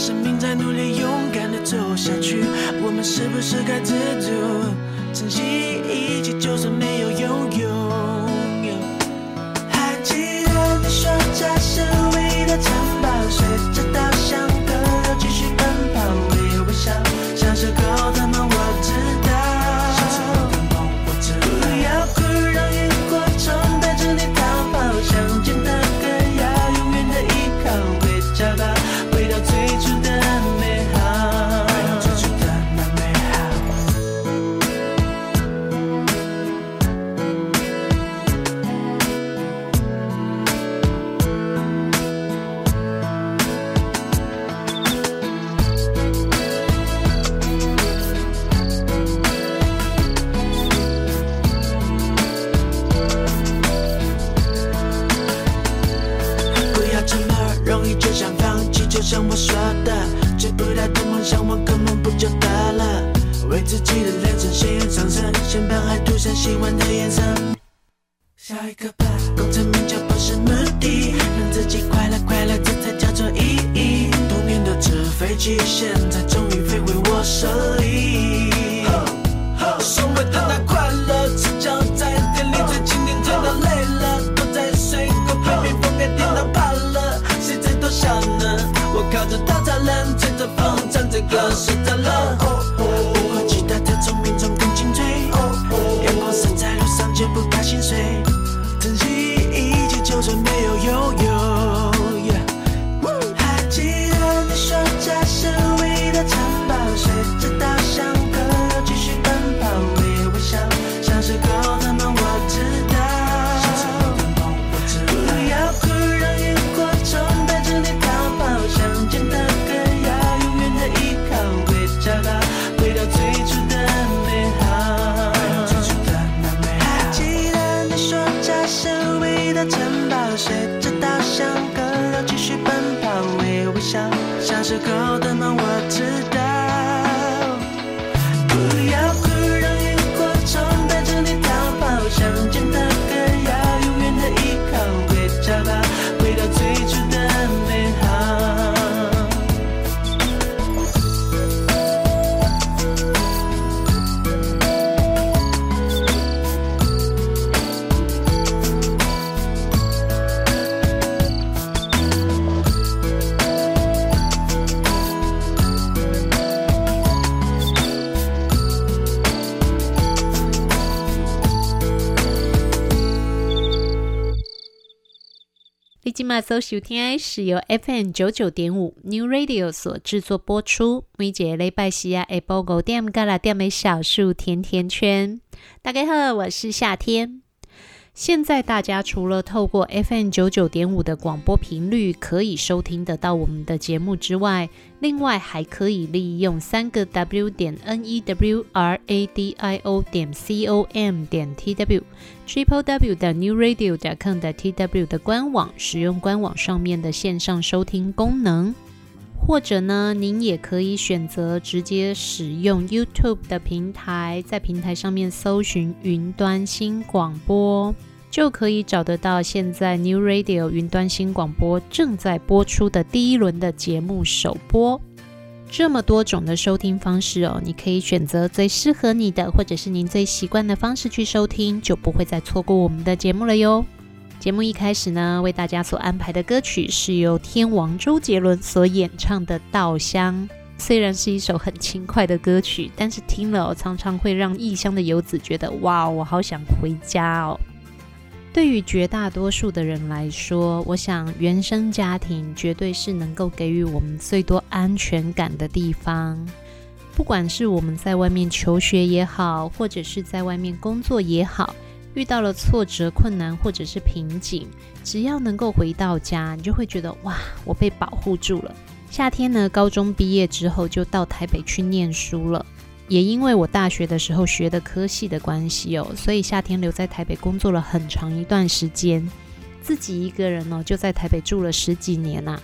生命在努力，勇敢的走下去。我们是不是该知足，珍惜一切，就算没有拥有？还记得你说家是唯一的城堡，随着稻香像我耍的，追不到的梦想，我根本不就得了？为自己的人生鲜有掌声，先把爱涂上喜欢的颜色。下一个吧，功成名就不是目的，让自己快乐快乐，这才叫做意义。童年的纸飞机，现在终于飞回我手里。风，你今麦所收听是由 FM 九九点五 New Radio 所制作播出。每一个礼拜四啊，下晡五点到六点的小树甜甜圈。大家好，我是夏天。现在大家除了透过 FM 九九点五的广播频率可以收听得到我们的节目之外，另外还可以利用三个 W 点 N E W R A D I O 点 C O M 点 T W Triple W 的 New Radio 点 com 的 T W 的官网，使用官网上面的线上收听功能。或者呢，您也可以选择直接使用 YouTube 的平台，在平台上面搜寻“云端新广播”，就可以找得到现在 New Radio 云端新广播正在播出的第一轮的节目首播。这么多种的收听方式哦，你可以选择最适合你的，或者是您最习惯的方式去收听，就不会再错过我们的节目了哟。节目一开始呢，为大家所安排的歌曲是由天王周杰伦所演唱的《稻香》。虽然是一首很轻快的歌曲，但是听了，常常会让异乡的游子觉得哇，我好想回家哦。对于绝大多数的人来说，我想原生家庭绝对是能够给予我们最多安全感的地方。不管是我们在外面求学也好，或者是在外面工作也好。遇到了挫折、困难或者是瓶颈，只要能够回到家，你就会觉得哇，我被保护住了。夏天呢，高中毕业之后就到台北去念书了。也因为我大学的时候学的科系的关系哦，所以夏天留在台北工作了很长一段时间。自己一个人哦，就在台北住了十几年呐。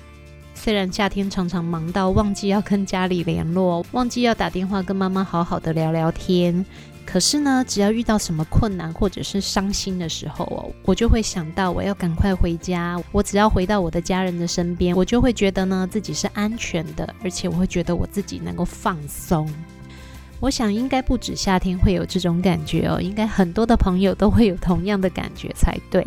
虽然夏天常常忙到忘记要跟家里联络，忘记要打电话跟妈妈好好的聊聊天。可是呢，只要遇到什么困难或者是伤心的时候哦，我就会想到我要赶快回家。我只要回到我的家人的身边，我就会觉得呢自己是安全的，而且我会觉得我自己能够放松。我想应该不止夏天会有这种感觉哦，应该很多的朋友都会有同样的感觉才对。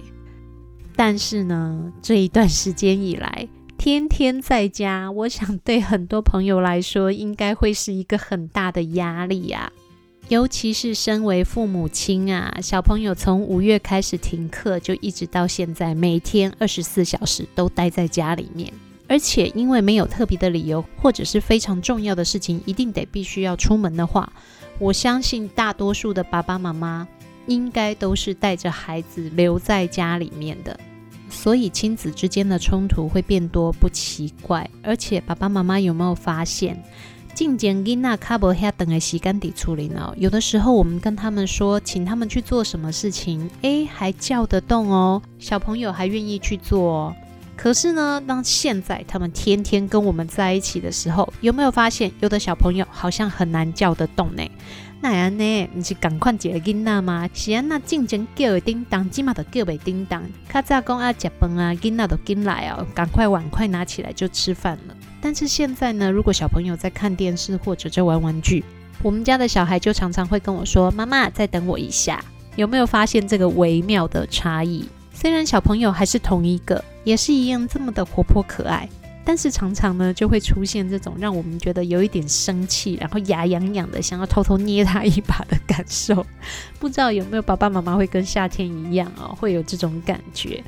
但是呢，这一段时间以来，天天在家，我想对很多朋友来说，应该会是一个很大的压力啊。尤其是身为父母亲啊，小朋友从五月开始停课，就一直到现在，每天二十四小时都待在家里面，而且因为没有特别的理由，或者是非常重要的事情，一定得必须要出门的话，我相信大多数的爸爸妈妈应该都是带着孩子留在家里面的，所以亲子之间的冲突会变多不奇怪。而且爸爸妈妈有没有发现？进前囡仔卡无遐长的时间在处理呢。有的时候我们跟他们说，请他们去做什么事情，诶，还叫得动哦，小朋友还愿意去做。可是呢，当现在他们天天跟我们在一起的时候，有没有发现有的小朋友好像很难叫得动呢？那样呢？你是赶快接囡仔吗？是啊，那进前叫会叮当，今嘛都叫袂叮当。较早讲啊，食饭啊，囡仔都进来哦，赶快碗筷拿起来就吃饭了。但是现在呢，如果小朋友在看电视或者在玩玩具，我们家的小孩就常常会跟我说：“妈妈，再等我一下。”有没有发现这个微妙的差异？虽然小朋友还是同一个，也是一样这么的活泼可爱，但是常常呢就会出现这种让我们觉得有一点生气，然后牙痒痒的，想要偷偷捏他一把的感受。不知道有没有爸爸妈妈会跟夏天一样哦，会有这种感觉？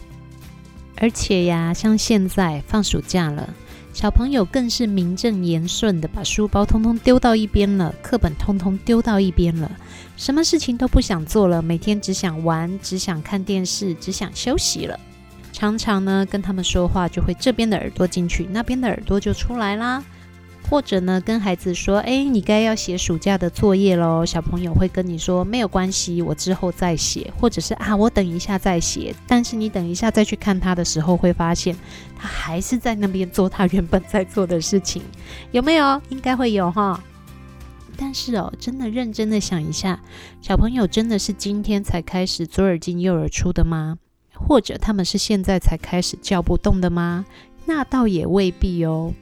而且呀，像现在放暑假了。小朋友更是名正言顺的把书包通通丢到一边了，课本通通丢到一边了，什么事情都不想做了，每天只想玩，只想看电视，只想休息了。常常呢，跟他们说话就会这边的耳朵进去，那边的耳朵就出来啦。或者呢，跟孩子说：“哎，你该要写暑假的作业喽。”小朋友会跟你说：“没有关系，我之后再写。”或者是啊，我等一下再写。但是你等一下再去看他的时候，会发现他还是在那边做他原本在做的事情，有没有？应该会有哈。但是哦，真的认真的想一下，小朋友真的是今天才开始左耳进右耳出的吗？或者他们是现在才开始叫不动的吗？那倒也未必哦。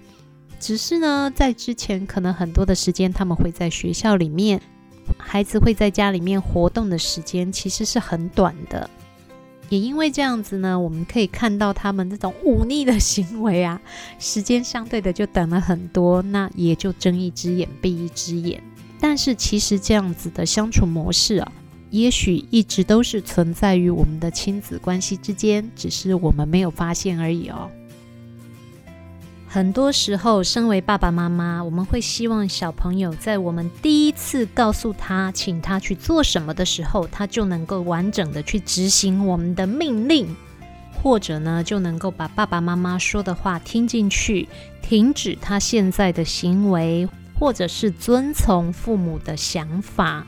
只是呢，在之前可能很多的时间，他们会在学校里面，孩子会在家里面活动的时间其实是很短的。也因为这样子呢，我们可以看到他们这种忤逆的行为啊，时间相对的就短了很多，那也就睁一只眼闭一只眼。但是其实这样子的相处模式啊，也许一直都是存在于我们的亲子关系之间，只是我们没有发现而已哦。很多时候，身为爸爸妈妈，我们会希望小朋友在我们第一次告诉他，请他去做什么的时候，他就能够完整的去执行我们的命令，或者呢，就能够把爸爸妈妈说的话听进去，停止他现在的行为，或者是遵从父母的想法。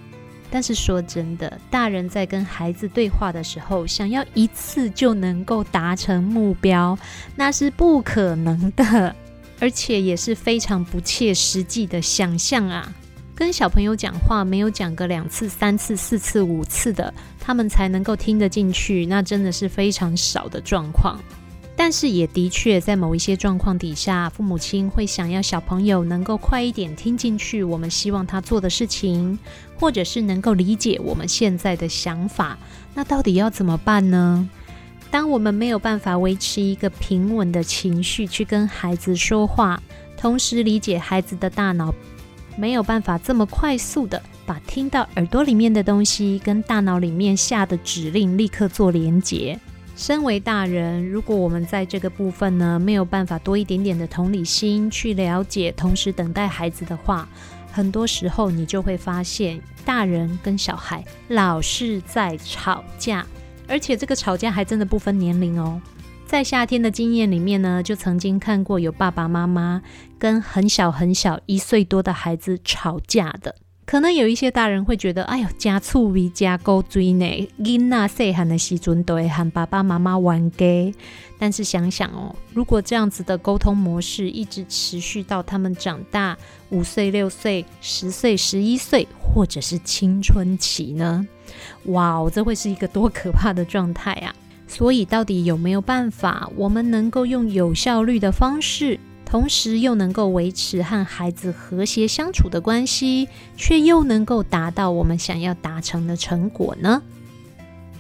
但是说真的，大人在跟孩子对话的时候，想要一次就能够达成目标，那是不可能的，而且也是非常不切实际的想象啊！跟小朋友讲话，没有讲个两次、三次、四次、五次的，他们才能够听得进去，那真的是非常少的状况。但是也的确，在某一些状况底下，父母亲会想要小朋友能够快一点听进去我们希望他做的事情，或者是能够理解我们现在的想法。那到底要怎么办呢？当我们没有办法维持一个平稳的情绪去跟孩子说话，同时理解孩子的大脑没有办法这么快速的把听到耳朵里面的东西跟大脑里面下的指令立刻做连结。身为大人，如果我们在这个部分呢，没有办法多一点点的同理心去了解，同时等待孩子的话，很多时候你就会发现，大人跟小孩老是在吵架，而且这个吵架还真的不分年龄哦。在夏天的经验里面呢，就曾经看过有爸爸妈妈跟很小很小一岁多的孩子吵架的。可能有一些大人会觉得，哎呦，加醋味加勾追呢，囡仔细汉的时阵都会和爸爸妈妈玩过。但是想想哦，如果这样子的沟通模式一直持续到他们长大五岁、六岁、十岁、十一岁，或者是青春期呢？哇哦，这会是一个多可怕的状态啊！所以，到底有没有办法，我们能够用有效率的方式？同时又能够维持和孩子和谐相处的关系，却又能够达到我们想要达成的成果呢？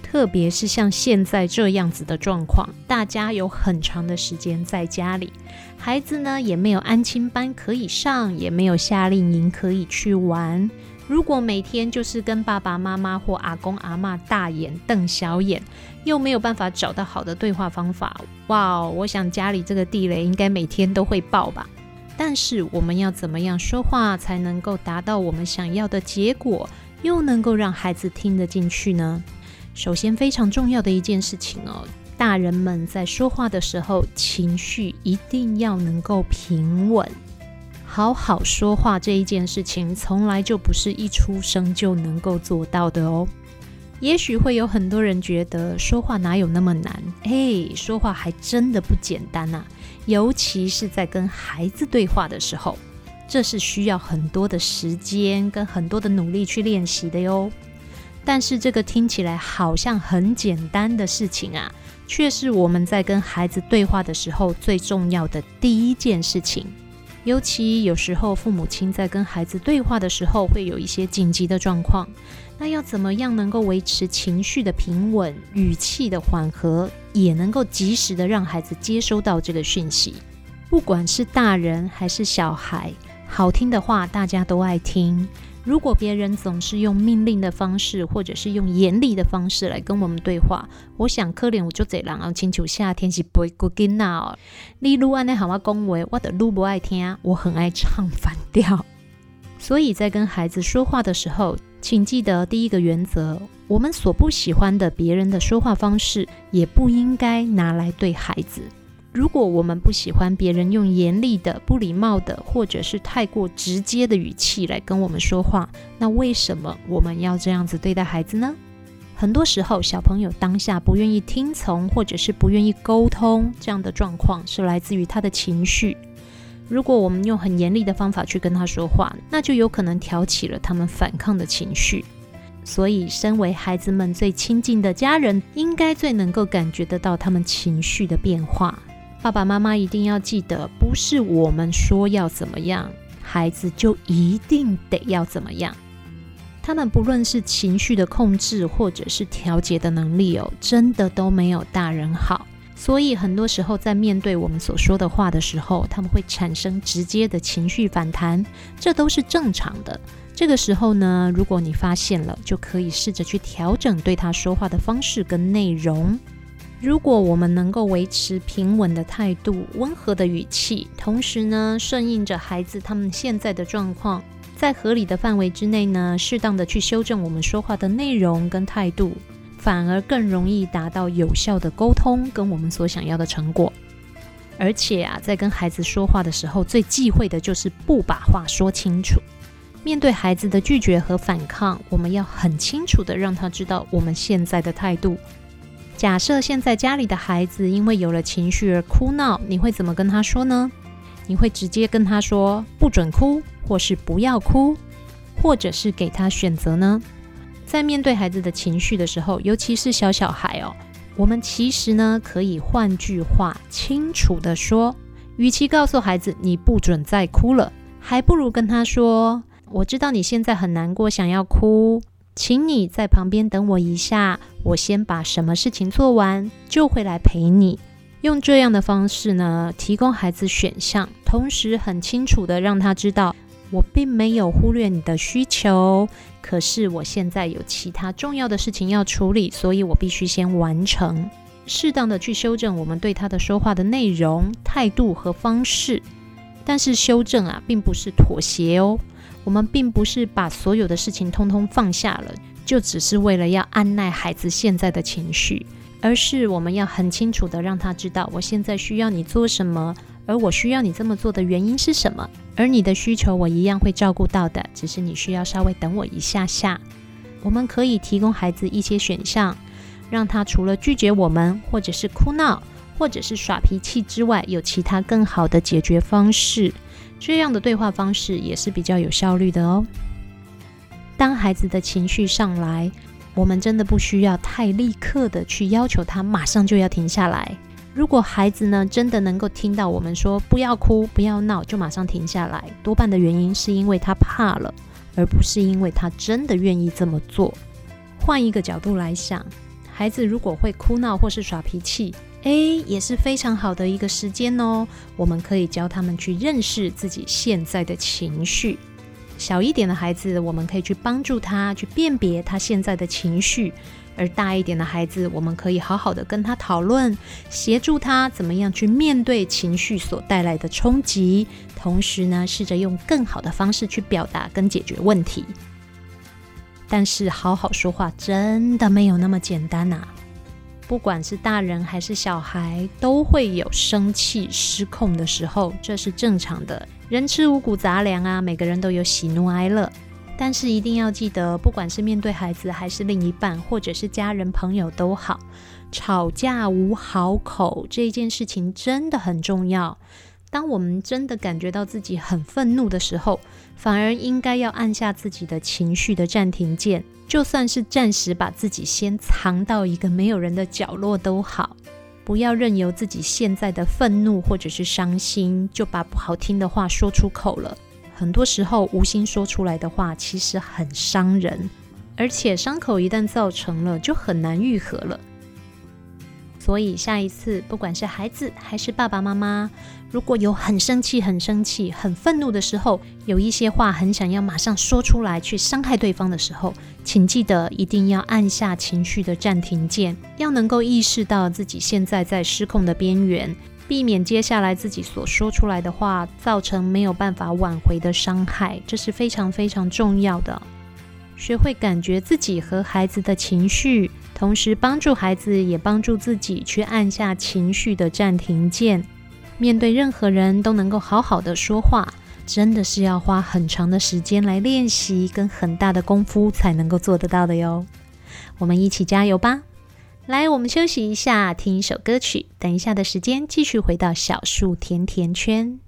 特别是像现在这样子的状况，大家有很长的时间在家里，孩子呢也没有安亲班可以上，也没有夏令营可以去玩。如果每天就是跟爸爸妈妈或阿公阿嬷大眼瞪小眼，又没有办法找到好的对话方法，哇，我想家里这个地雷应该每天都会爆吧。但是我们要怎么样说话才能够达到我们想要的结果，又能够让孩子听得进去呢？首先非常重要的一件事情哦，大人们在说话的时候，情绪一定要能够平稳。好好说话这一件事情，从来就不是一出生就能够做到的哦。也许会有很多人觉得说话哪有那么难？诶，说话还真的不简单呐，尤其是在跟孩子对话的时候，这是需要很多的时间跟很多的努力去练习的哟。但是这个听起来好像很简单的事情啊，却是我们在跟孩子对话的时候最重要的第一件事情。尤其有时候，父母亲在跟孩子对话的时候，会有一些紧急的状况。那要怎么样能够维持情绪的平稳、语气的缓和，也能够及时的让孩子接收到这个讯息？不管是大人还是小孩，好听的话大家都爱听。如果别人总是用命令的方式，或者是用严厉的方式来跟我们对话，我想可怜我就这样啊，请求夏天是不会过紧呐。你如安尼和我讲话，我的愈不爱听，我很爱唱反调。所以在跟孩子说话的时候，请记得第一个原则：我们所不喜欢的别人的说话方式，也不应该拿来对孩子。如果我们不喜欢别人用严厉的、不礼貌的，或者是太过直接的语气来跟我们说话，那为什么我们要这样子对待孩子呢？很多时候，小朋友当下不愿意听从，或者是不愿意沟通，这样的状况是来自于他的情绪。如果我们用很严厉的方法去跟他说话，那就有可能挑起了他们反抗的情绪。所以，身为孩子们最亲近的家人，应该最能够感觉得到他们情绪的变化。爸爸妈妈一定要记得，不是我们说要怎么样，孩子就一定得要怎么样。他们不论是情绪的控制，或者是调节的能力哦，真的都没有大人好。所以很多时候在面对我们所说的话的时候，他们会产生直接的情绪反弹，这都是正常的。这个时候呢，如果你发现了，就可以试着去调整对他说话的方式跟内容。如果我们能够维持平稳的态度、温和的语气，同时呢，顺应着孩子他们现在的状况，在合理的范围之内呢，适当的去修正我们说话的内容跟态度，反而更容易达到有效的沟通跟我们所想要的成果。而且啊，在跟孩子说话的时候，最忌讳的就是不把话说清楚。面对孩子的拒绝和反抗，我们要很清楚的让他知道我们现在的态度。假设现在家里的孩子因为有了情绪而哭闹，你会怎么跟他说呢？你会直接跟他说不准哭，或是不要哭，或者是给他选择呢？在面对孩子的情绪的时候，尤其是小小孩哦。我们其实呢，可以换句话清楚地说，与其告诉孩子你不准再哭了，还不如跟他说：“我知道你现在很难过，想要哭，请你在旁边等我一下，我先把什么事情做完，就会来陪你。”用这样的方式呢，提供孩子选项，同时很清楚地让他知道。我并没有忽略你的需求，可是我现在有其他重要的事情要处理，所以我必须先完成。适当的去修正我们对他的说话的内容、态度和方式。但是修正啊，并不是妥协哦。我们并不是把所有的事情通通放下了，就只是为了要按捺孩子现在的情绪，而是我们要很清楚的让他知道，我现在需要你做什么。而我需要你这么做的原因是什么？而你的需求我一样会照顾到的，只是你需要稍微等我一下下。我们可以提供孩子一些选项，让他除了拒绝我们，或者是哭闹，或者是耍脾气之外，有其他更好的解决方式。这样的对话方式也是比较有效率的哦。当孩子的情绪上来，我们真的不需要太立刻的去要求他马上就要停下来。如果孩子呢，真的能够听到我们说不要哭、不要闹，就马上停下来，多半的原因是因为他怕了，而不是因为他真的愿意这么做。换一个角度来想，孩子如果会哭闹或是耍脾气，诶，也是非常好的一个时间哦。我们可以教他们去认识自己现在的情绪。小一点的孩子，我们可以去帮助他去辨别他现在的情绪。而大一点的孩子，我们可以好好的跟他讨论，协助他怎么样去面对情绪所带来的冲击，同时呢，试着用更好的方式去表达跟解决问题。但是，好好说话真的没有那么简单呐！不管是大人还是小孩，都会有生气失控的时候，这是正常的。人吃五谷杂粮啊，每个人都有喜怒哀乐。但是一定要记得，不管是面对孩子，还是另一半，或者是家人朋友都好，吵架无好口这件事情真的很重要。当我们真的感觉到自己很愤怒的时候，反而应该要按下自己的情绪的暂停键，就算是暂时把自己先藏到一个没有人的角落都好，不要任由自己现在的愤怒或者是伤心，就把不好听的话说出口了。很多时候，无心说出来的话其实很伤人，而且伤口一旦造成了，就很难愈合了。所以，下一次不管是孩子还是爸爸妈妈，如果有很生气、很生气、很愤怒的时候，有一些话很想要马上说出来去伤害对方的时候，请记得一定要按下情绪的暂停键，要能够意识到自己现在在失控的边缘。避免接下来自己所说出来的话造成没有办法挽回的伤害，这是非常非常重要的。学会感觉自己和孩子的情绪，同时帮助孩子，也帮助自己去按下情绪的暂停键。面对任何人都能够好好的说话，真的是要花很长的时间来练习，跟很大的功夫才能够做得到的哟。我们一起加油吧！来，我们休息一下，听一首歌曲。等一下的时间，继续回到小树甜甜圈。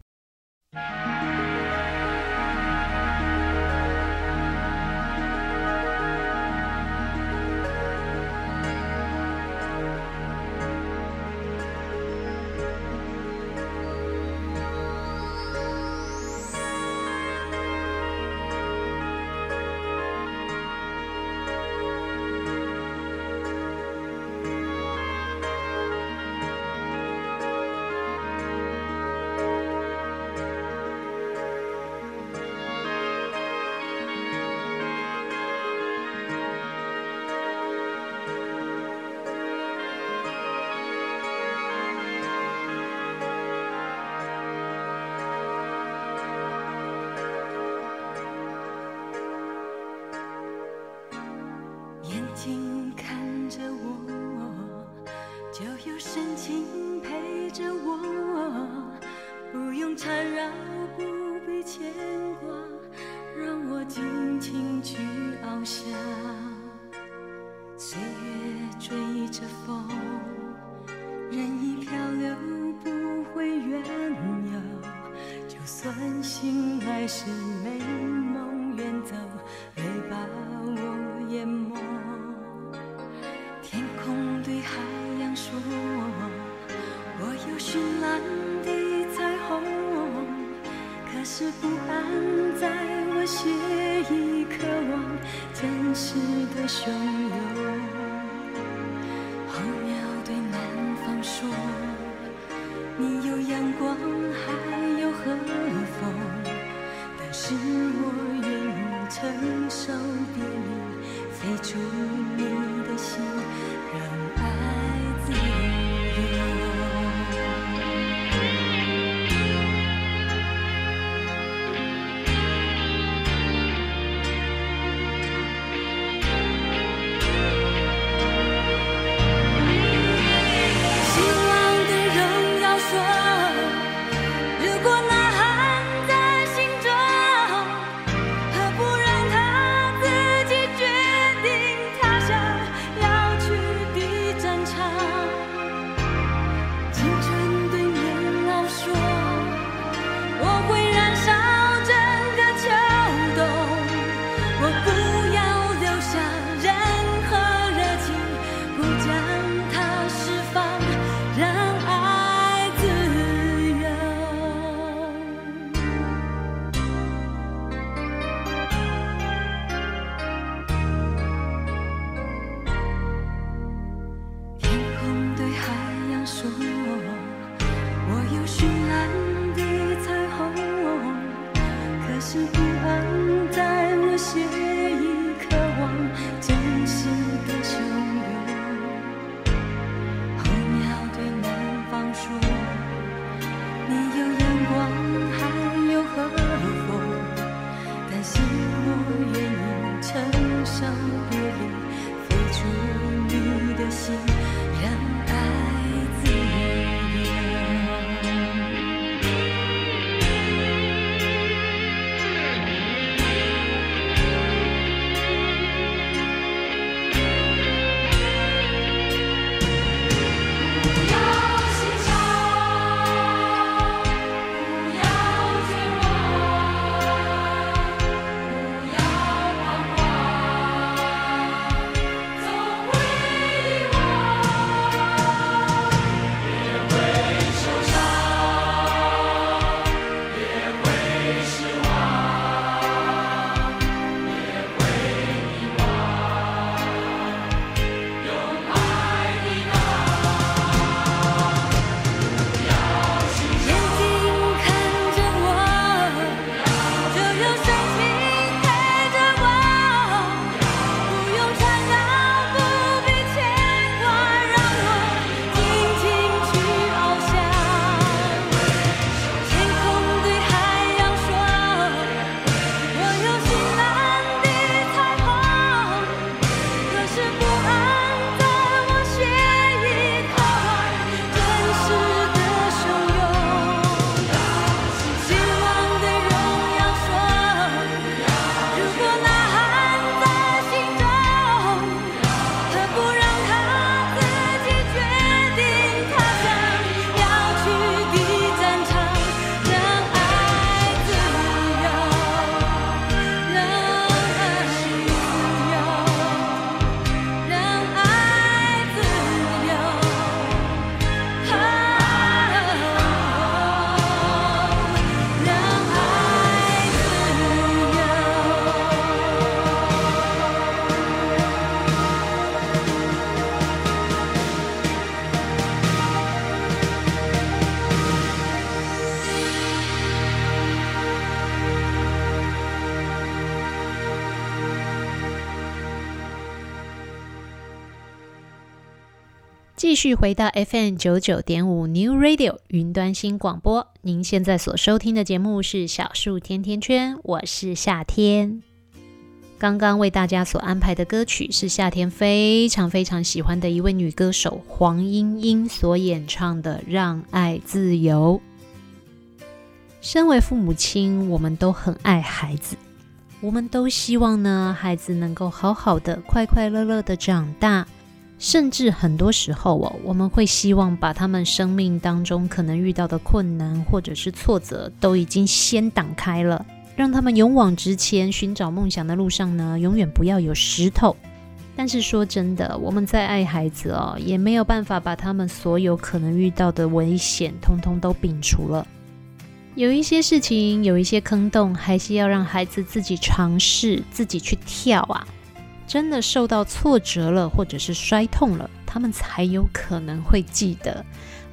心。续回到 FM 九九点五 New Radio 云端新广播，您现在所收听的节目是小树甜甜圈，我是夏天。刚刚为大家所安排的歌曲是夏天非常非常喜欢的一位女歌手黄莺莺所演唱的《让爱自由》。身为父母亲，我们都很爱孩子，我们都希望呢，孩子能够好好的、快快乐乐的长大。甚至很多时候哦，我们会希望把他们生命当中可能遇到的困难或者是挫折，都已经先挡开了。让他们勇往直前，寻找梦想的路上呢，永远不要有石头。但是说真的，我们再爱孩子哦，也没有办法把他们所有可能遇到的危险，通通都摒除了。有一些事情，有一些坑洞，还是要让孩子自己尝试，自己去跳啊。真的受到挫折了，或者是摔痛了，他们才有可能会记得。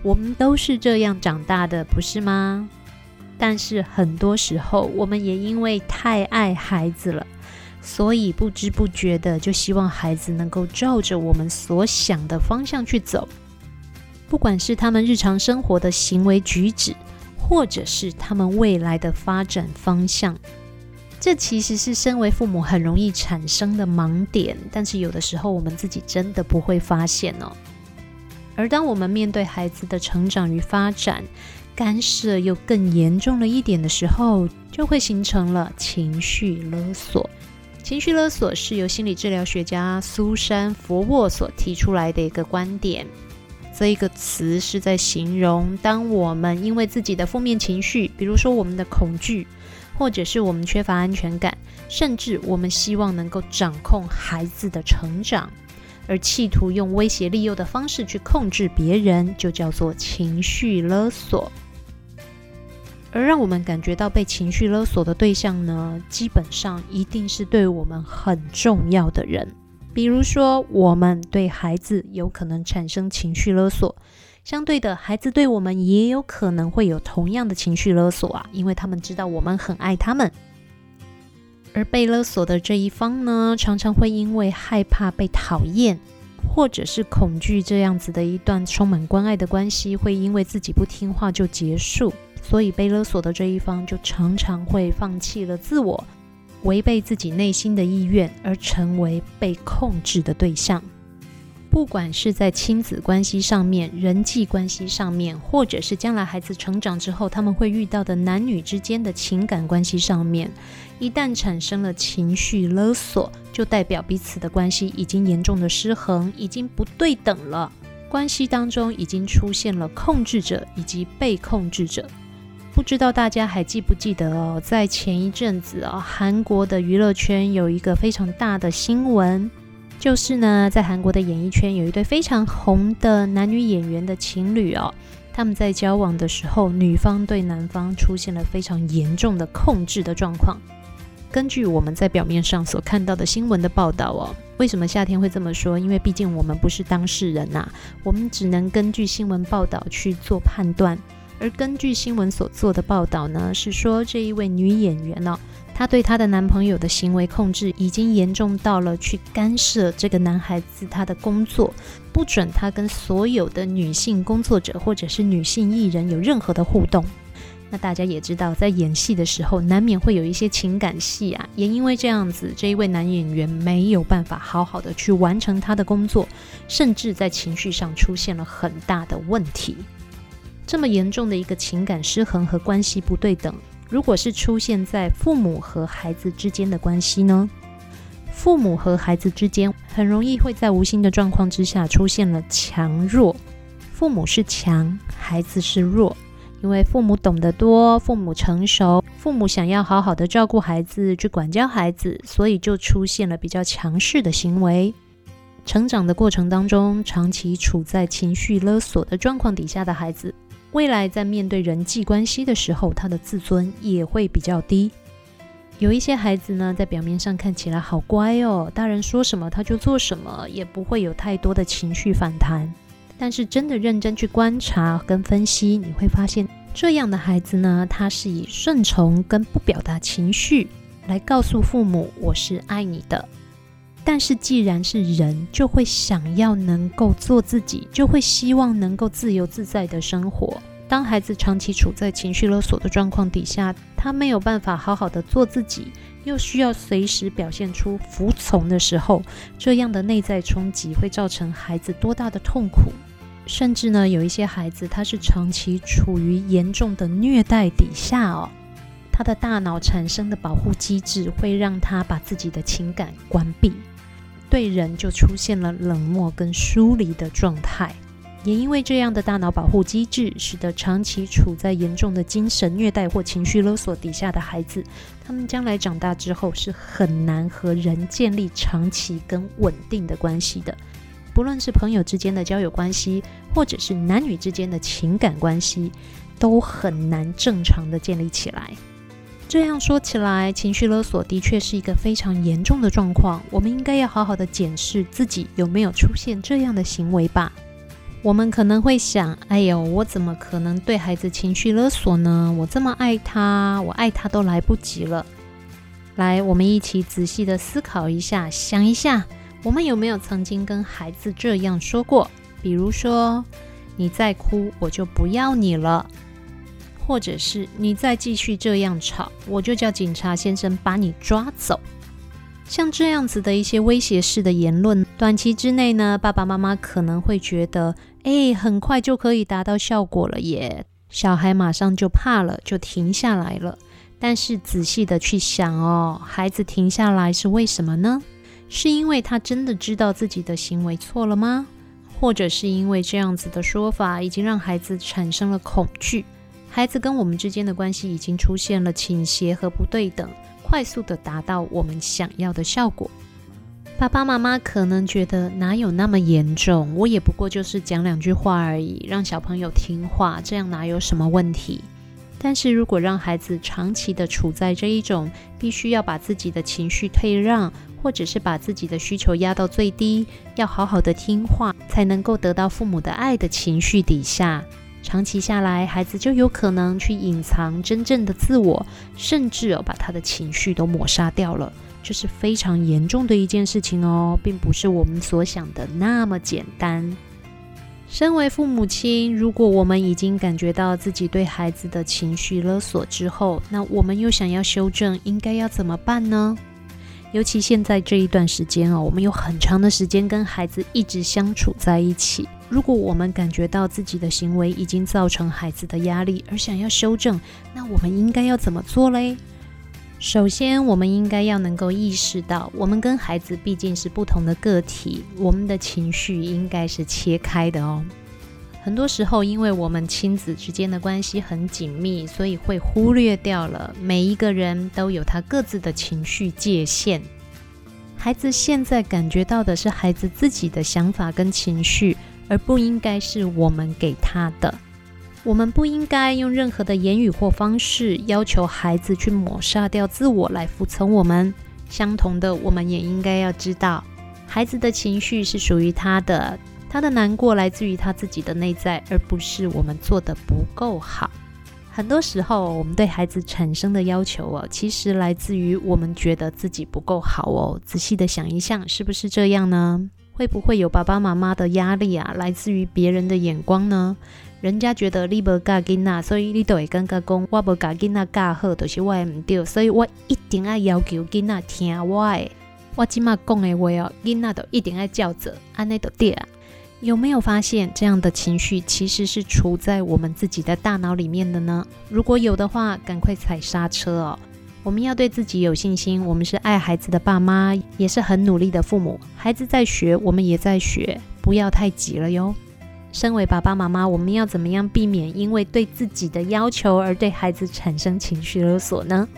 我们都是这样长大的，不是吗？但是很多时候，我们也因为太爱孩子了，所以不知不觉的就希望孩子能够照着我们所想的方向去走。不管是他们日常生活的行为举止，或者是他们未来的发展方向，这其实是身为父母很容易产生的盲点。但是有的时候，我们自己真的不会发现哦。而当我们面对孩子的成长与发展，干涉又更严重了一点的时候，就会形成了情绪勒索。情绪勒索是由心理治疗学家苏珊·佛沃所提出来的一个观点。这一个词是在形容，当我们因为自己的负面情绪，比如说我们的恐惧，或者是我们缺乏安全感，甚至我们希望能够掌控孩子的成长。而企图用威胁利诱的方式去控制别人，就叫做情绪勒索。而让我们感觉到被情绪勒索的对象呢，基本上一定是对我们很重要的人。比如说，我们对孩子有可能产生情绪勒索，相对的，孩子对我们也有可能会有同样的情绪勒索啊，因为他们知道我们很爱他们。而被勒索的这一方呢，常常会因为害怕被讨厌，或者是恐惧这样子的一段充满关爱的关系会因为自己不听话就结束，所以被勒索的这一方就常常会放弃了自我，违背自己内心的意愿，而成为被控制的对象。不管是在亲子关系上面、人际关系上面，或者是将来孩子成长之后他们会遇到的男女之间的情感关系上面，一旦产生了情绪勒索，就代表彼此的关系已经严重的失衡，已经不对等了。关系当中已经出现了控制者以及被控制者。不知道大家还记不记得哦，在前一阵子啊，韩国的娱乐圈有一个非常大的新闻。就是呢，在韩国的演艺圈有一对非常红的男女演员的情侣哦，他们在交往的时候，女方对男方出现了非常严重的控制的状况。根据我们在表面上所看到的新闻的报道哦，为什么夏天会这么说？因为毕竟我们不是当事人呐，我们只能根据新闻报道去做判断。而根据新闻所做的报道呢，是说这一位女演员哦。她对她的男朋友的行为控制已经严重到了去干涉这个男孩子他的工作，不准他跟所有的女性工作者或者是女性艺人有任何的互动。那大家也知道，在演戏的时候难免会有一些情感戏啊，也因为这样子，这一位男演员没有办法好好的去完成他的工作，甚至在情绪上出现了很大的问题。这么严重的一个情感失衡和关系不对等。如果是出现在父母和孩子之间的关系呢？父母和孩子之间很容易会在无心的状况之下出现了强弱，父母是强，孩子是弱，因为父母懂得多，父母成熟，父母想要好好的照顾孩子，去管教孩子，所以就出现了比较强势的行为。成长的过程当中，长期处在情绪勒索的状况底下的孩子。未来在面对人际关系的时候，他的自尊也会比较低。有一些孩子呢，在表面上看起来好乖哦，大人说什么他就做什么，也不会有太多的情绪反弹。但是真的认真去观察跟分析，你会发现这样的孩子呢，他是以顺从跟不表达情绪来告诉父母我是爱你的。但是既然是人，就会想要能够做自己，就会希望能够自由自在的生活。当孩子长期处在情绪勒索的状况底下，他没有办法好好的做自己，又需要随时表现出服从的时候，这样的内在冲击会造成孩子多大的痛苦？甚至呢，有一些孩子他是长期处于严重的虐待底下哦，他的大脑产生的保护机制会让他把自己的情感关闭。对人就出现了冷漠跟疏离的状态，也因为这样的大脑保护机制，使得长期处在严重的精神虐待或情绪勒索底下的孩子，他们将来长大之后是很难和人建立长期跟稳定的关系的，不论是朋友之间的交友关系，或者是男女之间的情感关系，都很难正常的建立起来。这样说起来，情绪勒索的确是一个非常严重的状况。我们应该要好好的检视自己有没有出现这样的行为吧。我们可能会想：哎呦，我怎么可能对孩子情绪勒索呢？我这么爱他，我爱他都来不及了。来，我们一起仔细的思考一下，想一下，我们有没有曾经跟孩子这样说过？比如说，你再哭，我就不要你了。或者是你再继续这样吵，我就叫警察先生把你抓走。像这样子的一些威胁式的言论，短期之内呢，爸爸妈妈可能会觉得，哎，很快就可以达到效果了耶，小孩马上就怕了，就停下来了。但是仔细的去想哦，孩子停下来是为什么呢？是因为他真的知道自己的行为错了吗？或者是因为这样子的说法已经让孩子产生了恐惧？孩子跟我们之间的关系已经出现了倾斜和不对等，快速地达到我们想要的效果。爸爸妈妈可能觉得哪有那么严重，我也不过就是讲两句话而已，让小朋友听话，这样哪有什么问题？但是如果让孩子长期地处在这一种必须要把自己的情绪退让，或者是把自己的需求压到最低，要好好的听话才能够得到父母的爱的情绪底下。长期下来，孩子就有可能去隐藏真正的自我，甚至哦把他的情绪都抹杀掉了，这是非常严重的一件事情哦，并不是我们所想的那么简单。身为父母亲，如果我们已经感觉到自己对孩子的情绪勒索之后，那我们又想要修正，应该要怎么办呢？尤其现在这一段时间哦，我们有很长的时间跟孩子一直相处在一起。如果我们感觉到自己的行为已经造成孩子的压力，而想要修正，那我们应该要怎么做嘞？首先，我们应该要能够意识到，我们跟孩子毕竟是不同的个体，我们的情绪应该是切开的哦。很多时候，因为我们亲子之间的关系很紧密，所以会忽略掉了每一个人都有他各自的情绪界限。孩子现在感觉到的是孩子自己的想法跟情绪，而不应该是我们给他的。我们不应该用任何的言语或方式要求孩子去抹杀掉自我来服从我们。相同的，我们也应该要知道，孩子的情绪是属于他的。他的难过来自于他自己的内在，而不是我们做得不够好。很多时候，我们对孩子产生的要求哦，其实来自于我们觉得自己不够好哦。仔细的想一想，是不是这样呢？会不会有爸爸妈妈的压力啊，来自于别人的眼光呢？人家觉得你不教囡仔，所以你都会感觉讲我不教囡仔教好，都是我的不对，所以我一定要要求囡仔听我的。我今嘛讲的话哦，囡仔都一定要照做，安内都对啊。有没有发现这样的情绪其实是处在我们自己的大脑里面的呢？如果有的话，赶快踩刹车哦！我们要对自己有信心。我们是爱孩子的爸妈，也是很努力的父母。孩子在学，我们也在学，不要太急了哟。身为爸爸妈妈，我们要怎么样避免因为对自己的要求而对孩子产生情绪勒索呢？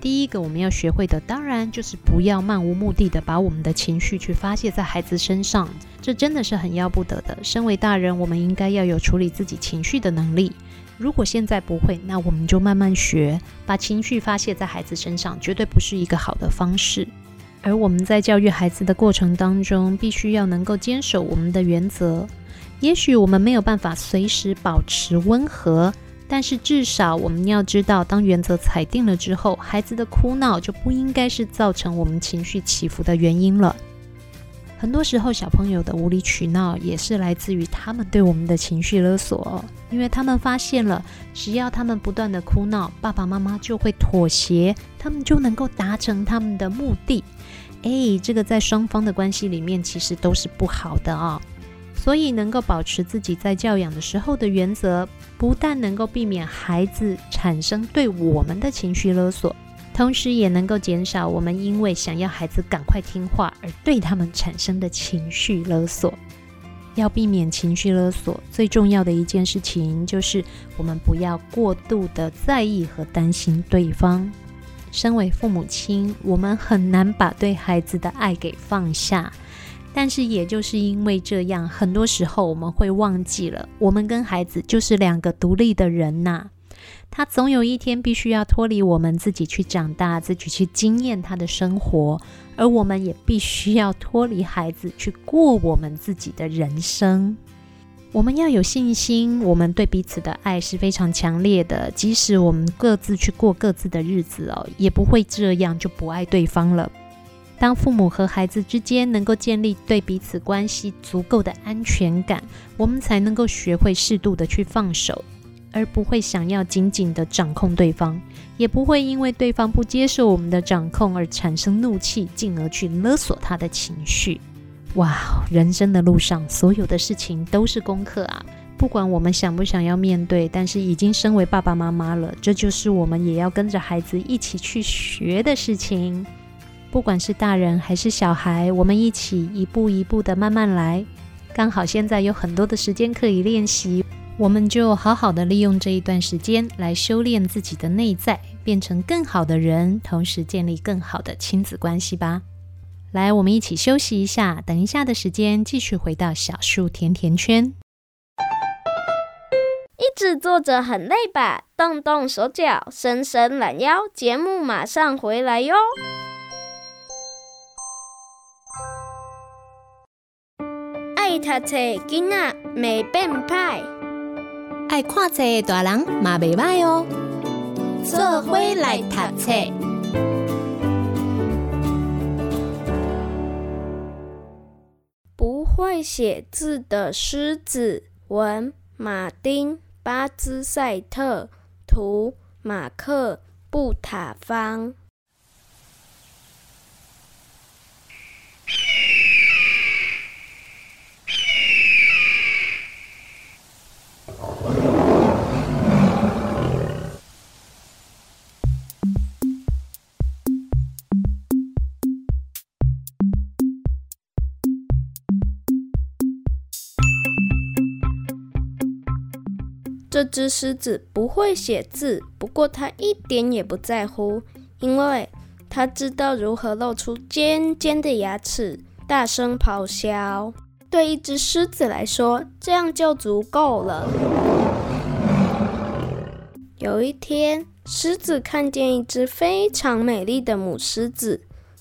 第一个我们要学会的，当然就是不要漫无目的的把我们的情绪去发泄在孩子身上，这真的是很要不得的。身为大人，我们应该要有处理自己情绪的能力。如果现在不会，那我们就慢慢学。把情绪发泄在孩子身上，绝对不是一个好的方式。而我们在教育孩子的过程当中，必须要能够坚守我们的原则。也许我们没有办法随时保持温和。但是至少我们要知道，当原则踩定了之后，孩子的哭闹就不应该是造成我们情绪起伏的原因了。很多时候，小朋友的无理取闹也是来自于他们对我们的情绪勒索，因为他们发现了，只要他们不断的哭闹，爸爸妈妈就会妥协，他们就能够达成他们的目的。诶，这个在双方的关系里面其实都是不好的哦。所以，能够保持自己在教养的时候的原则，不但能够避免孩子产生对我们的情绪勒索。同时也能够减少我们因为想要孩子赶快听话而对他们产生的情绪勒索。要避免情绪勒索，最重要的一件事情就是我们不要过度的在意和担心对方。身为父母亲，我们很难把对孩子的爱给放下，但是也就是因为这样，很多时候我们会忘记了，我们跟孩子就是两个独立的人呐。他总有一天必须要脱离我们，自己去长大，自己去经验他的生活，而我们也必须要脱离孩子，去过我们自己的人生。我们要有信心，我们对彼此的爱是非常强烈的，即使我们各自去过各自的日子哦，也不会这样就不爱对方了。当父母和孩子之间能够建立对彼此关系足够的安全感，我们才能够学会适度的去放手。而不会想要紧紧地掌控对方，也不会因为对方不接受我们的掌控而产生怒气，进而去勒索他的情绪。哇，人生的路上，所有的事情都是功课啊！不管我们想不想要面对，但是已经身为爸爸妈妈了，这就是我们也要跟着孩子一起去学的事情。不管是大人还是小孩，我们一起一步一步的慢慢来。刚好现在有很多的时间可以练习。我们就好好的利用这一段时间来修炼自己的内在，变成更好的人，同时建立更好的亲子关系吧。来，我们一起休息一下，等一下的时间继续回到小树甜甜圈。一直坐着很累吧？动动手脚，伸伸懒腰，节目马上回来哟。爱读册囡仔袂变歹。爱看册的大人嘛袂歹哦，做伙来读册。不会写字的狮子，文马丁巴兹赛特，图马克布塔方。这只狮子不会写字，不过它一点也不在乎，因为它知道如何露出尖尖的牙齿，大声咆哮。对一只狮子来说，这样就足够了。有一天，狮子看见一只非常美丽的母狮子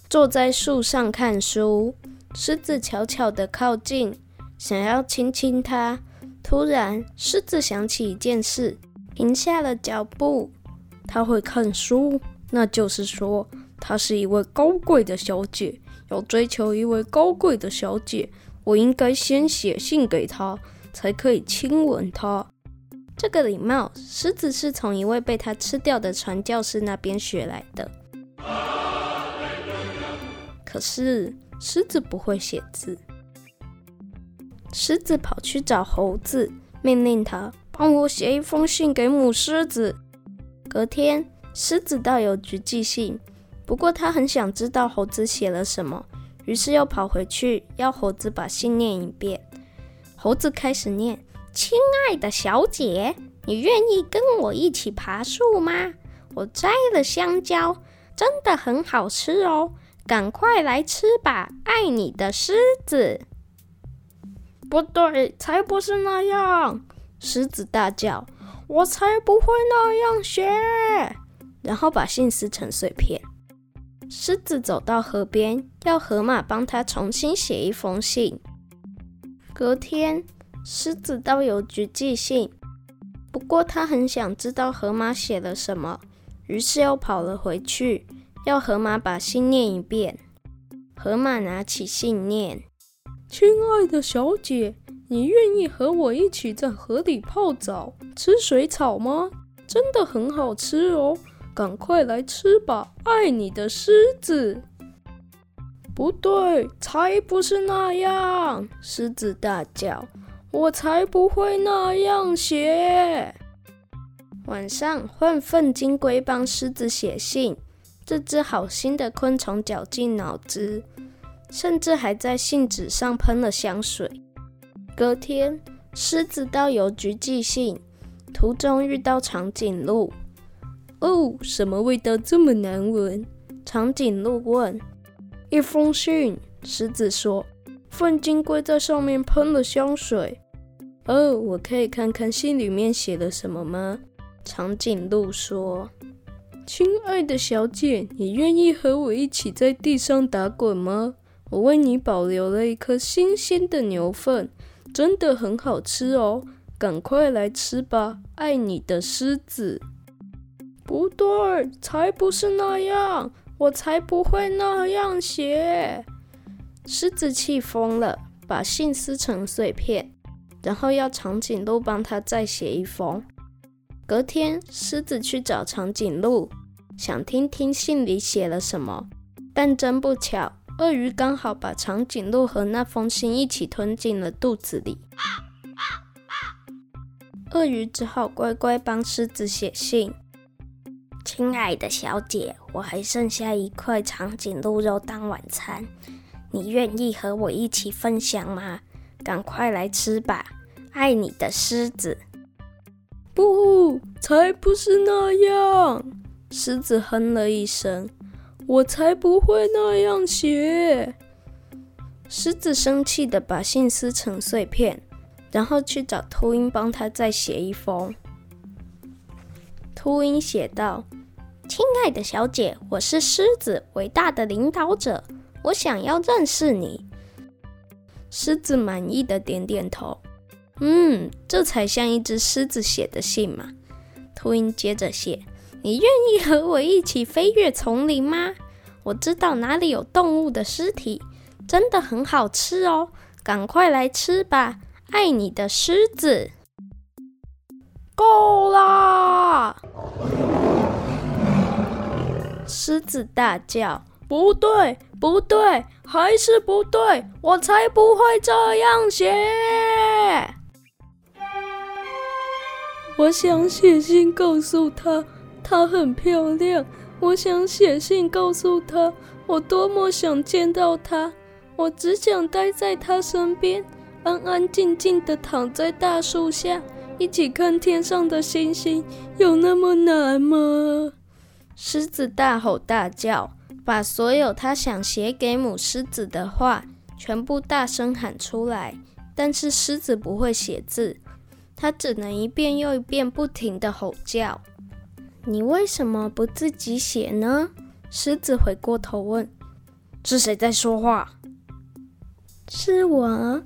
坐在树上看书，狮子悄悄地靠近，想要亲亲它。突然，狮子想起一件事，停下了脚步。他会看书，那就是说，她是一位高贵的小姐。要追求一位高贵的小姐，我应该先写信给她，才可以亲吻她。这个礼貌，狮子是从一位被他吃掉的传教士那边学来的。可是，狮子不会写字。狮子跑去找猴子，命令他帮我写一封信给母狮子。隔天，狮子到邮局寄信，不过他很想知道猴子写了什么，于是又跑回去要猴子把信念一遍。猴子开始念：“亲爱的小姐，你愿意跟我一起爬树吗？我摘了香蕉，真的很好吃哦，赶快来吃吧！爱你的狮子。”不对，才不是那样！狮子大叫：“我才不会那样写！”然后把信撕成碎片。狮子走到河边，要河马帮他重新写一封信。隔天，狮子到邮局寄信，不过他很想知道河马写了什么，于是又跑了回去，要河马把信念一遍。河马拿起信念。亲爱的小姐，你愿意和我一起在河里泡澡、吃水草吗？真的很好吃哦，赶快来吃吧！爱你的狮子。不对，才不是那样！狮子大叫：“我才不会那样写。”晚上，换粪金龟帮狮子写信。这只好心的昆虫绞尽脑汁，甚至还在信纸上喷了香水。隔天，狮子到邮局寄信，途中遇到长颈鹿。哦，什么味道这么难闻？长颈鹿问。一封信，狮子说，粪金龟在上面喷了香水。哦，我可以看看信里面写了什么吗？长颈鹿说。亲爱的小姐，你愿意和我一起在地上打滚吗？我为你保留了一颗新鲜的牛粪，真的很好吃哦，赶快来吃吧！爱你的狮子。不对，才不是那样，我才不会那样写。狮子气疯了，把信撕成碎片，然后要长颈鹿帮他再写一封。隔天，狮子去找长颈鹿，想听听信里写了什么。但真不巧，鳄鱼刚好把长颈鹿和那封信一起吞进了肚子里。鳄鱼只好乖乖帮狮子写信。亲爱的小姐，我还剩下一块长颈鹿肉当晚餐，你愿意和我一起分享吗？赶快来吃吧，爱你的狮子。不，才不是那样！狮子哼了一声：“我才不会那样写。”狮子生气的把信撕成碎片，然后去找秃鹰帮他再写一封。秃鹰写道：“亲爱的小姐，我是狮子，伟大的领导者，我想要认识你。”狮子满意的点点头。嗯，这才像一只狮子写的信嘛。秃鹰接着写：“你愿意和我一起飞越丛林吗？我知道哪里有动物的尸体，真的很好吃哦，赶快来吃吧！爱你的狮子。”够啦！狮子大叫：“不对，不对，还是不对！我才不会这样写。”我想写信告诉他，她很漂亮。我想写信告诉她，我多么想见到她。我只想待在她身边，安安静静地躺在大树下，一起看天上的星星。有那么难吗？狮子大吼大叫，把所有他想写给母狮子的话全部大声喊出来。但是狮子不会写字。他只能一遍又一遍不停地吼叫。你为什么不自己写呢？狮子回过头问。是谁在说话？是我。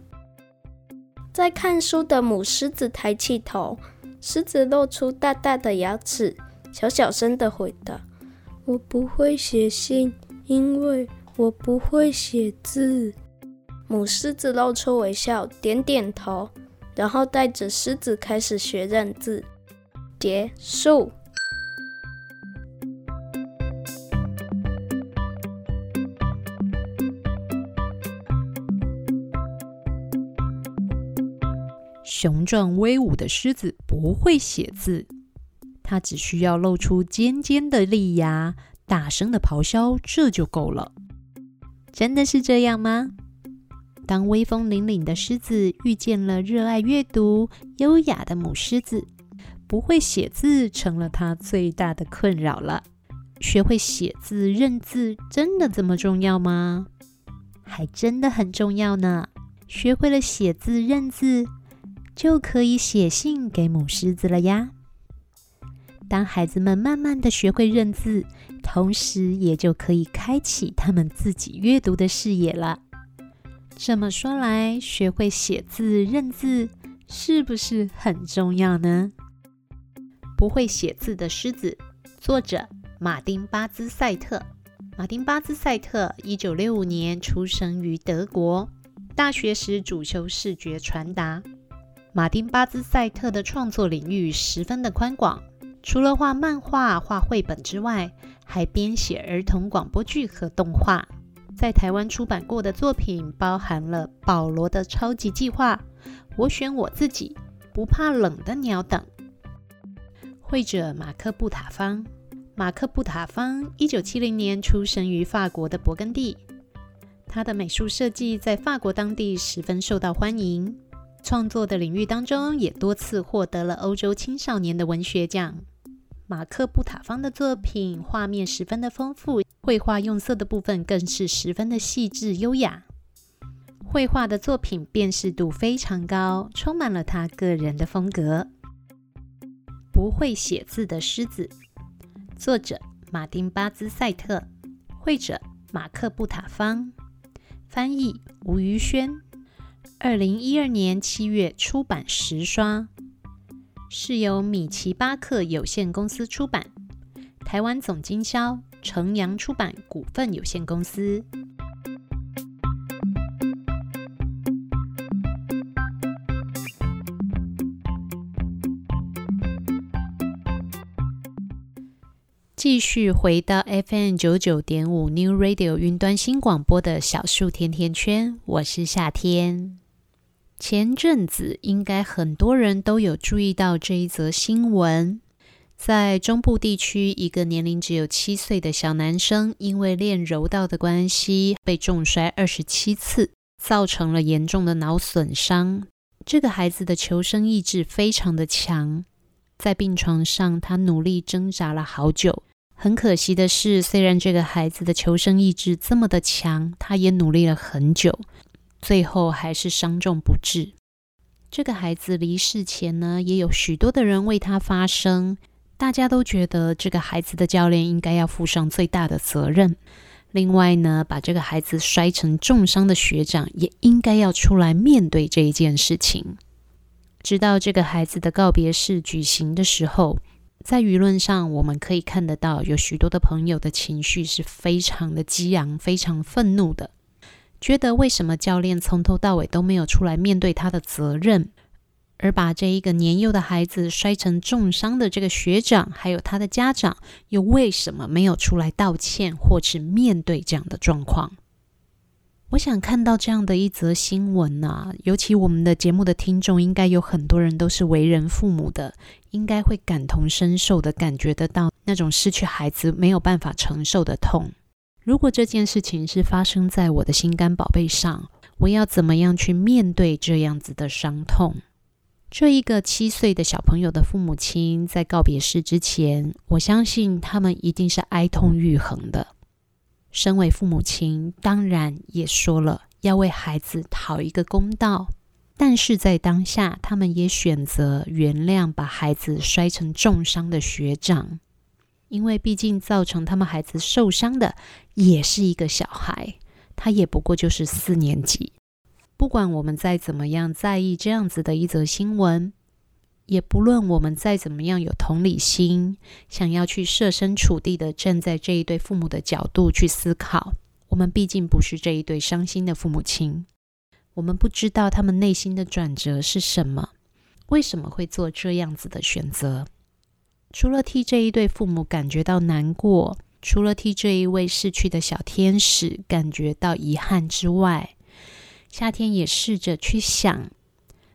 在看书的母狮子抬起头，狮子露出大大的牙齿，小小声的回答：“我不会写信，因为我不会写字。”母狮子露出微笑，点点头。然后带着狮子开始学认字。结束。雄壮威武的狮子不会写字，它只需要露出尖尖的利牙，大声的咆哮，这就够了。真的是这样吗？当威风凛凛的狮子遇见了热爱阅读、优雅的母狮子，不会写字成了它最大的困扰了。学会写字认字真的这么重要吗？还真的很重要呢。学会了写字认字，就可以写信给母狮子了呀。当孩子们慢慢的学会认字，同时也就可以开启他们自己阅读的视野了。这么说来，学会写字认字是不是很重要呢？不会写字的狮子，作者马丁巴兹赛特。马丁巴兹赛特一九六五年出生于德国，大学时主修视觉传达。马丁·巴兹赛特的创作领域十分的宽广，除了画漫画、画绘本之外，还编写儿童广播剧和动画。在台湾出版过的作品包含了《保罗的超级计划》、《我选我自己》、《不怕冷的鸟》等。绘者马克·布塔方，马克·布塔方一九七零年出生于法国的勃艮第。他的美术设计在法国当地十分受到欢迎，创作的领域当中也多次获得了欧洲青少年的文学奖。马克·布塔方的作品画面十分的丰富，绘画用色的部分更是十分的细致优雅。绘画的作品辨识度非常高，充满了他个人的风格。不会写字的狮子，作者马丁·巴兹赛特，绘者马克·布塔方。翻译吴于轩，二零一二年七月出版十刷，是由米奇巴克有限公司出版，台湾总经销城阳出版股份有限公司。继续回到 FM 九九点五 New Radio 云端新广播的小树甜甜圈，我是夏天。前阵子应该很多人都有注意到这一则新闻，在中部地区，一个年龄只有七岁的小男生，因为练柔道的关系，被重摔二十七次，造成了严重的脑损伤。这个孩子的求生意志非常的强，在病床上，他努力挣扎了好久。很可惜的是，虽然这个孩子的求生意志这么的强，他也努力了很久，最后还是伤重不治。这个孩子离世前呢，也有许多的人为他发声，大家都觉得这个孩子的教练应该要负上最大的责任。另外呢，把这个孩子摔成重伤的学长也应该要出来面对这一件事情。直到这个孩子的告别式举行的时候。在舆论上，我们可以看得到，有许多的朋友的情绪是非常的激昂、非常愤怒的，觉得为什么教练从头到尾都没有出来面对他的责任，而把这一个年幼的孩子摔成重伤的这个学长，还有他的家长，又为什么没有出来道歉或是面对这样的状况？我想看到这样的一则新闻呐、啊，尤其我们的节目的听众，应该有很多人都是为人父母的，应该会感同身受的感觉得到那种失去孩子没有办法承受的痛。如果这件事情是发生在我的心肝宝贝上，我要怎么样去面对这样子的伤痛？这一个七岁的小朋友的父母亲在告别式之前，我相信他们一定是哀痛欲横的。身为父母亲，当然也说了要为孩子讨一个公道，但是在当下，他们也选择原谅把孩子摔成重伤的学长，因为毕竟造成他们孩子受伤的也是一个小孩，他也不过就是四年级。不管我们再怎么样在意这样子的一则新闻。也不论我们再怎么样有同理心，想要去设身处地的站在这一对父母的角度去思考，我们毕竟不是这一对伤心的父母亲，我们不知道他们内心的转折是什么，为什么会做这样子的选择？除了替这一对父母感觉到难过，除了替这一位逝去的小天使感觉到遗憾之外，夏天也试着去想。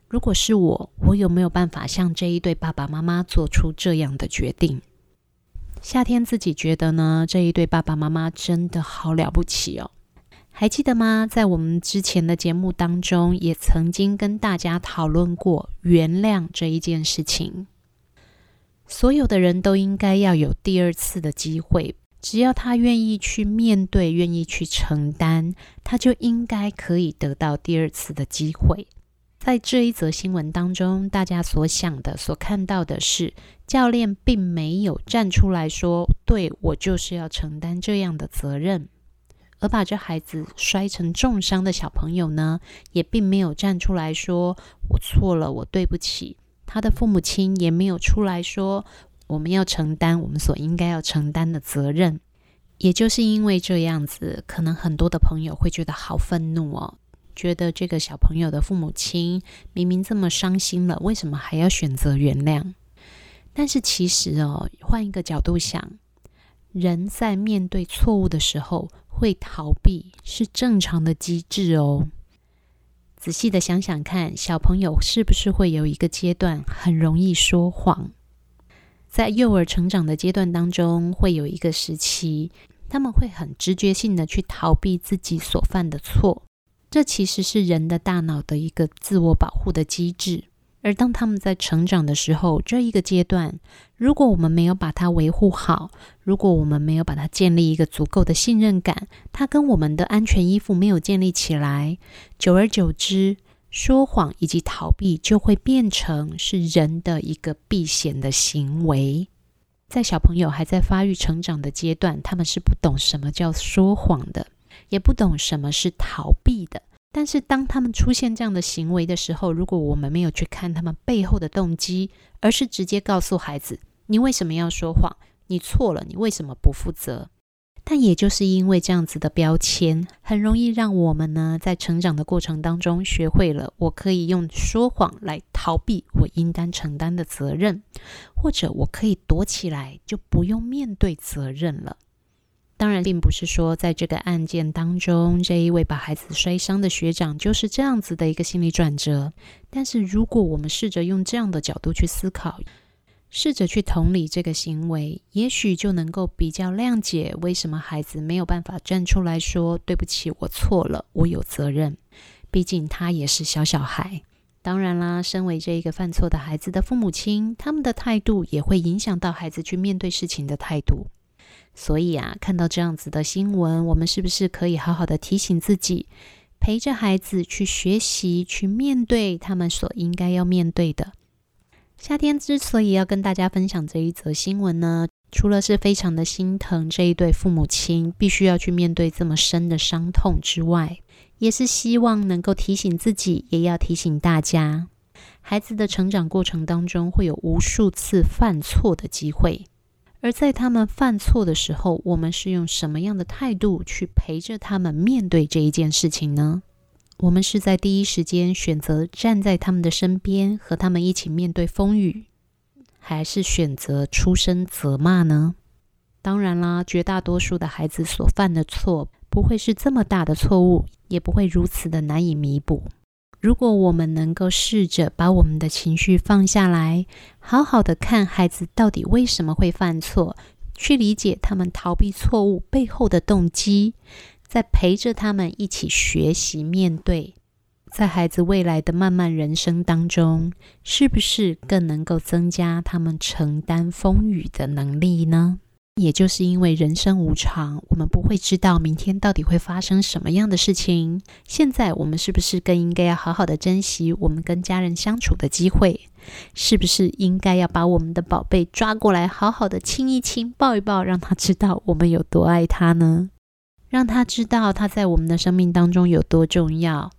如果是我，我有没有办法像这一对爸爸妈妈做出这样的决定？夏天自己觉得呢，这一对爸爸妈妈真的好了不起哦。还记得吗？在我们之前的节目当中，也曾经跟大家讨论过原谅这一件事情。所有的人都应该要有第二次的机会，只要他愿意去面对，愿意去承担，他就应该可以得到第二次的机会。在这一则新闻当中，大家所想的、所看到的是，教练并没有站出来说：“对，我就是要承担这样的责任。”而把这孩子摔成重伤的小朋友呢，也并没有站出来说：“我错了，我对不起。”他的父母亲也没有出来说：“我们要承担我们所应该要承担的责任。”也就是因为这样子，可能很多的朋友会觉得好愤怒哦。觉得这个小朋友的父母亲明明这么伤心了，为什么还要选择原谅？但是其实哦，换一个角度想，人在面对错误的时候会逃避，是正常的机制哦。仔细的想想看，小朋友是不是会有一个阶段很容易说谎？在幼儿成长的阶段当中，会有一个时期，他们会很直觉性的去逃避自己所犯的错。这其实是人的大脑的一个自我保护的机制。而当他们在成长的时候，这一个阶段，如果我们没有把它维护好，如果我们没有把它建立一个足够的信任感，它跟我们的安全依附没有建立起来，久而久之，说谎以及逃避就会变成是人的一个避险的行为。在小朋友还在发育成长的阶段，他们是不懂什么叫说谎的，也不懂什么是逃避的。但是，当他们出现这样的行为的时候，如果我们没有去看他们背后的动机，而是直接告诉孩子：“你为什么要说谎？你错了，你为什么不负责？”但也就是因为这样子的标签，很容易让我们呢，在成长的过程当中，学会了我可以用说谎来逃避我应当承担的责任，或者我可以躲起来，就不用面对责任了。当然，并不是说在这个案件当中，这一位把孩子摔伤的学长就是这样子的一个心理转折。但是，如果我们试着用这样的角度去思考，试着去同理这个行为，也许就能够比较谅解为什么孩子没有办法站出来说“对不起，我错了，我有责任”。毕竟他也是小小孩。当然啦，身为这一个犯错的孩子的父母亲，他们的态度也会影响到孩子去面对事情的态度。所以啊，看到这样子的新闻，我们是不是可以好好的提醒自己，陪着孩子去学习，去面对他们所应该要面对的？夏天之所以要跟大家分享这一则新闻呢，除了是非常的心疼这一对父母亲必须要去面对这么深的伤痛之外，也是希望能够提醒自己，也要提醒大家，孩子的成长过程当中会有无数次犯错的机会。而在他们犯错的时候，我们是用什么样的态度去陪着他们面对这一件事情呢？我们是在第一时间选择站在他们的身边，和他们一起面对风雨，还是选择出声责骂呢？当然啦，绝大多数的孩子所犯的错不会是这么大的错误，也不会如此的难以弥补。如果我们能够试着把我们的情绪放下来，好好的看孩子到底为什么会犯错，去理解他们逃避错误背后的动机，再陪着他们一起学习面对，在孩子未来的漫漫人生当中，是不是更能够增加他们承担风雨的能力呢？也就是因为人生无常，我们不会知道明天到底会发生什么样的事情。现在我们是不是更应该要好好的珍惜我们跟家人相处的机会？是不是应该要把我们的宝贝抓过来，好好的亲一亲、抱一抱，让他知道我们有多爱他呢？让他知道他在我们的生命当中有多重要，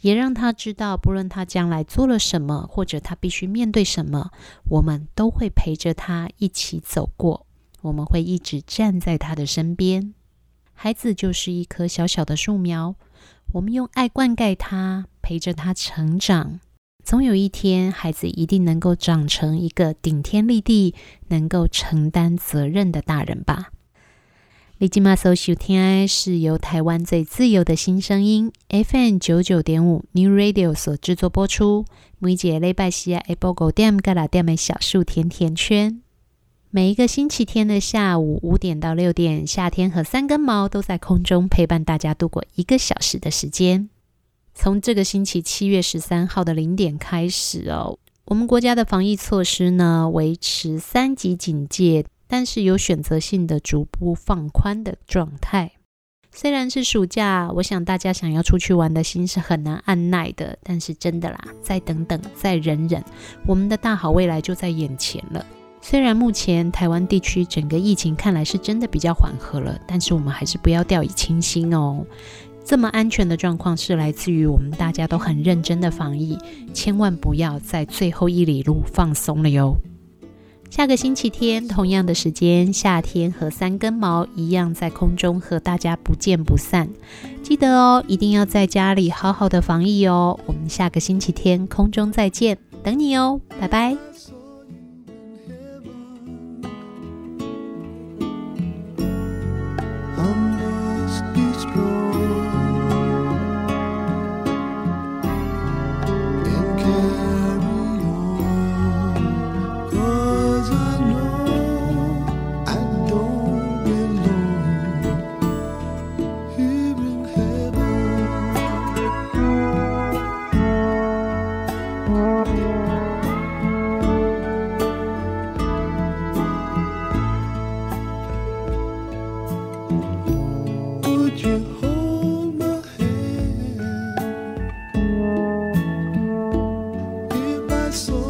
也让他知道，不论他将来做了什么，或者他必须面对什么，我们都会陪着他一起走过。我们会一直站在他的身边。孩子就是一棵小小的树苗，我们用爱灌溉他，陪着他成长。总有一天，孩子一定能够长成一个顶天立地、能够承担责任的大人吧。你今嘛所收听的是由台湾最自由的新声音 FM 九九点五 New Radio 所制作播出。每节礼拜四下午五点到六点的小树甜甜圈。每一个星期天的下午五点到六点，夏天和三根毛都在空中陪伴大家度过一个小时的时间。从这个星期七月十三号的零点开始哦，我们国家的防疫措施呢，维持三级警戒，但是有选择性的逐步放宽的状态。虽然是暑假，我想大家想要出去玩的心是很难按捺的，但是真的啦，再等等，再忍忍，我们的大好未来就在眼前了。虽然目前台湾地区整个疫情看来是真的比较缓和了，但是我们还是不要掉以轻心哦。这么安全的状况是来自于我们大家都很认真的防疫，千万不要在最后一里路放松了哟。下个星期天同样的时间，夏天和三根毛一样在空中和大家不见不散。记得哦，一定要在家里好好的防疫哦。我们下个星期天空中再见，等你哦，拜拜。Oh. So.